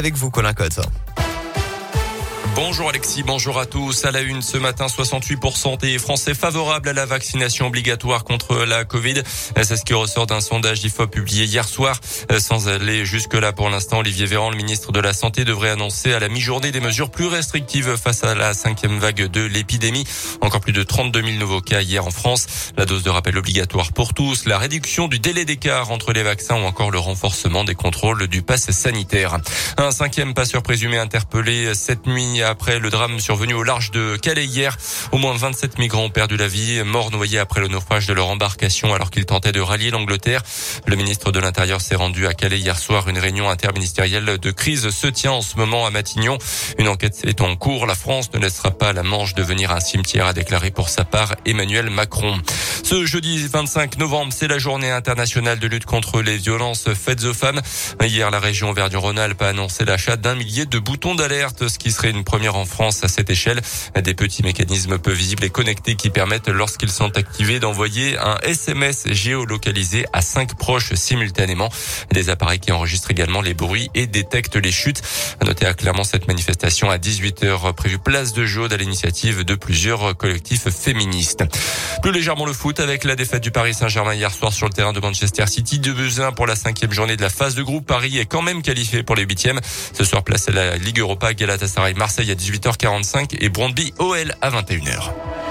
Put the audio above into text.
Avec vous, Colin Cotte. Bonjour Alexis, bonjour à tous. À la une ce matin, 68% des Français favorables à la vaccination obligatoire contre la Covid. C'est ce qui ressort d'un sondage d'IFOP publié hier soir. Sans aller jusque-là pour l'instant, Olivier Véran, le ministre de la Santé, devrait annoncer à la mi-journée des mesures plus restrictives face à la cinquième vague de l'épidémie. Encore plus de 32 000 nouveaux cas hier en France. La dose de rappel obligatoire pour tous, la réduction du délai d'écart entre les vaccins ou encore le renforcement des contrôles du pass sanitaire. Un cinquième passeur présumé interpellé cette nuit après le drame survenu au large de Calais hier. Au moins 27 migrants ont perdu la vie, morts noyés après le naufrage de leur embarcation alors qu'ils tentaient de rallier l'Angleterre. Le ministre de l'Intérieur s'est rendu à Calais hier soir. Une réunion interministérielle de crise se tient en ce moment à Matignon. Une enquête est en cours. La France ne laissera pas la Manche devenir un cimetière, a déclaré pour sa part Emmanuel Macron. Ce jeudi 25 novembre, c'est la journée internationale de lutte contre les violences faites aux femmes. Hier, la région Auvergne-Rhône-Alpes a annoncé l'achat d'un millier de boutons d'alerte, ce qui serait une première en France à cette échelle. Des petits mécanismes peu visibles et connectés qui permettent, lorsqu'ils sont activés, d'envoyer un SMS géolocalisé à cinq proches simultanément. Des appareils qui enregistrent également les bruits et détectent les chutes. À noter à clairement cette manifestation à 18h prévue place de Jaude à l'initiative de plusieurs collectifs féministes. Plus légèrement le foot avec la défaite du Paris Saint-Germain hier soir sur le terrain de Manchester City. De Buzyn pour la cinquième journée de la phase de groupe. Paris est quand même qualifié pour les huitièmes. Ce soir, place à la Ligue Europa, Galatasaray, Marseille à 18h45 et Brondby OL à 21h.